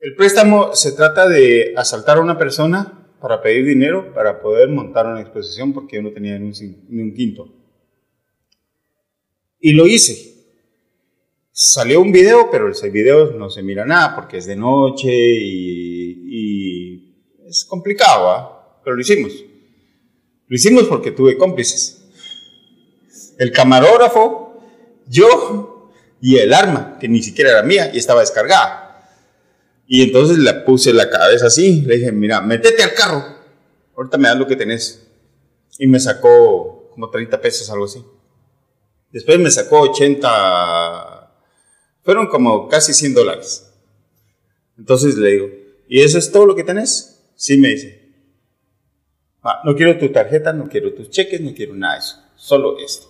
El préstamo se trata de asaltar a una persona para pedir dinero para poder montar una exposición porque yo no tenía ni un, quinto. Y lo hice. Salió un video, pero ese video no se mira nada porque es de noche y, es complicado, ¿ah? pero lo hicimos. Lo hicimos porque tuve cómplices. El camarógrafo, yo y el arma, que ni siquiera era mía y estaba descargada. Y entonces le puse la cabeza así, le dije, mira, métete al carro, ahorita me das lo que tenés. Y me sacó como 30 pesos, algo así. Después me sacó 80, fueron como casi 100 dólares. Entonces le digo, ¿y eso es todo lo que tenés? Sí, me dice. Ah, no quiero tu tarjeta, no quiero tus cheques, no quiero nada de eso, solo esto.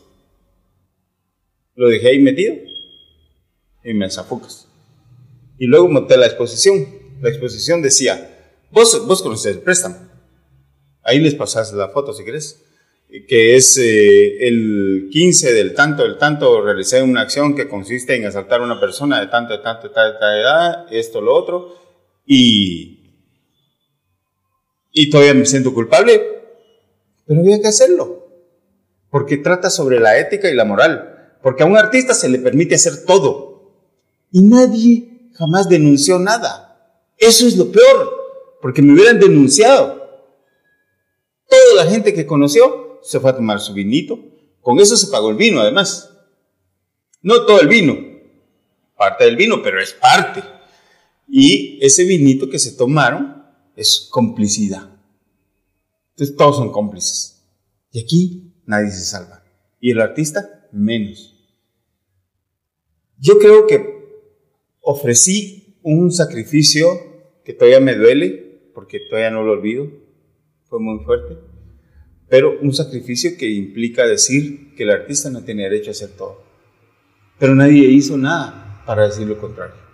Lo dejé ahí metido y me zafucas. Y luego monté la exposición. La exposición decía, vos, vos conoces el préstamo. Ahí les pasas la foto si querés. Que es eh, el 15 del tanto, del tanto, realicé una acción que consiste en asaltar a una persona de tanto, de tanto, de tal, de tal edad, esto, lo otro. Y, y todavía me siento culpable. Pero había que hacerlo. Porque trata sobre la ética y la moral. Porque a un artista se le permite hacer todo. Y nadie jamás denunció nada. Eso es lo peor, porque me hubieran denunciado. Toda la gente que conoció se fue a tomar su vinito. Con eso se pagó el vino, además. No todo el vino, parte del vino, pero es parte. Y ese vinito que se tomaron es complicidad. Entonces todos son cómplices. Y aquí nadie se salva. Y el artista, menos. Yo creo que ofrecí un sacrificio que todavía me duele, porque todavía no lo olvido, fue muy fuerte, pero un sacrificio que implica decir que el artista no tiene derecho a hacer todo. Pero nadie hizo nada para decir lo contrario.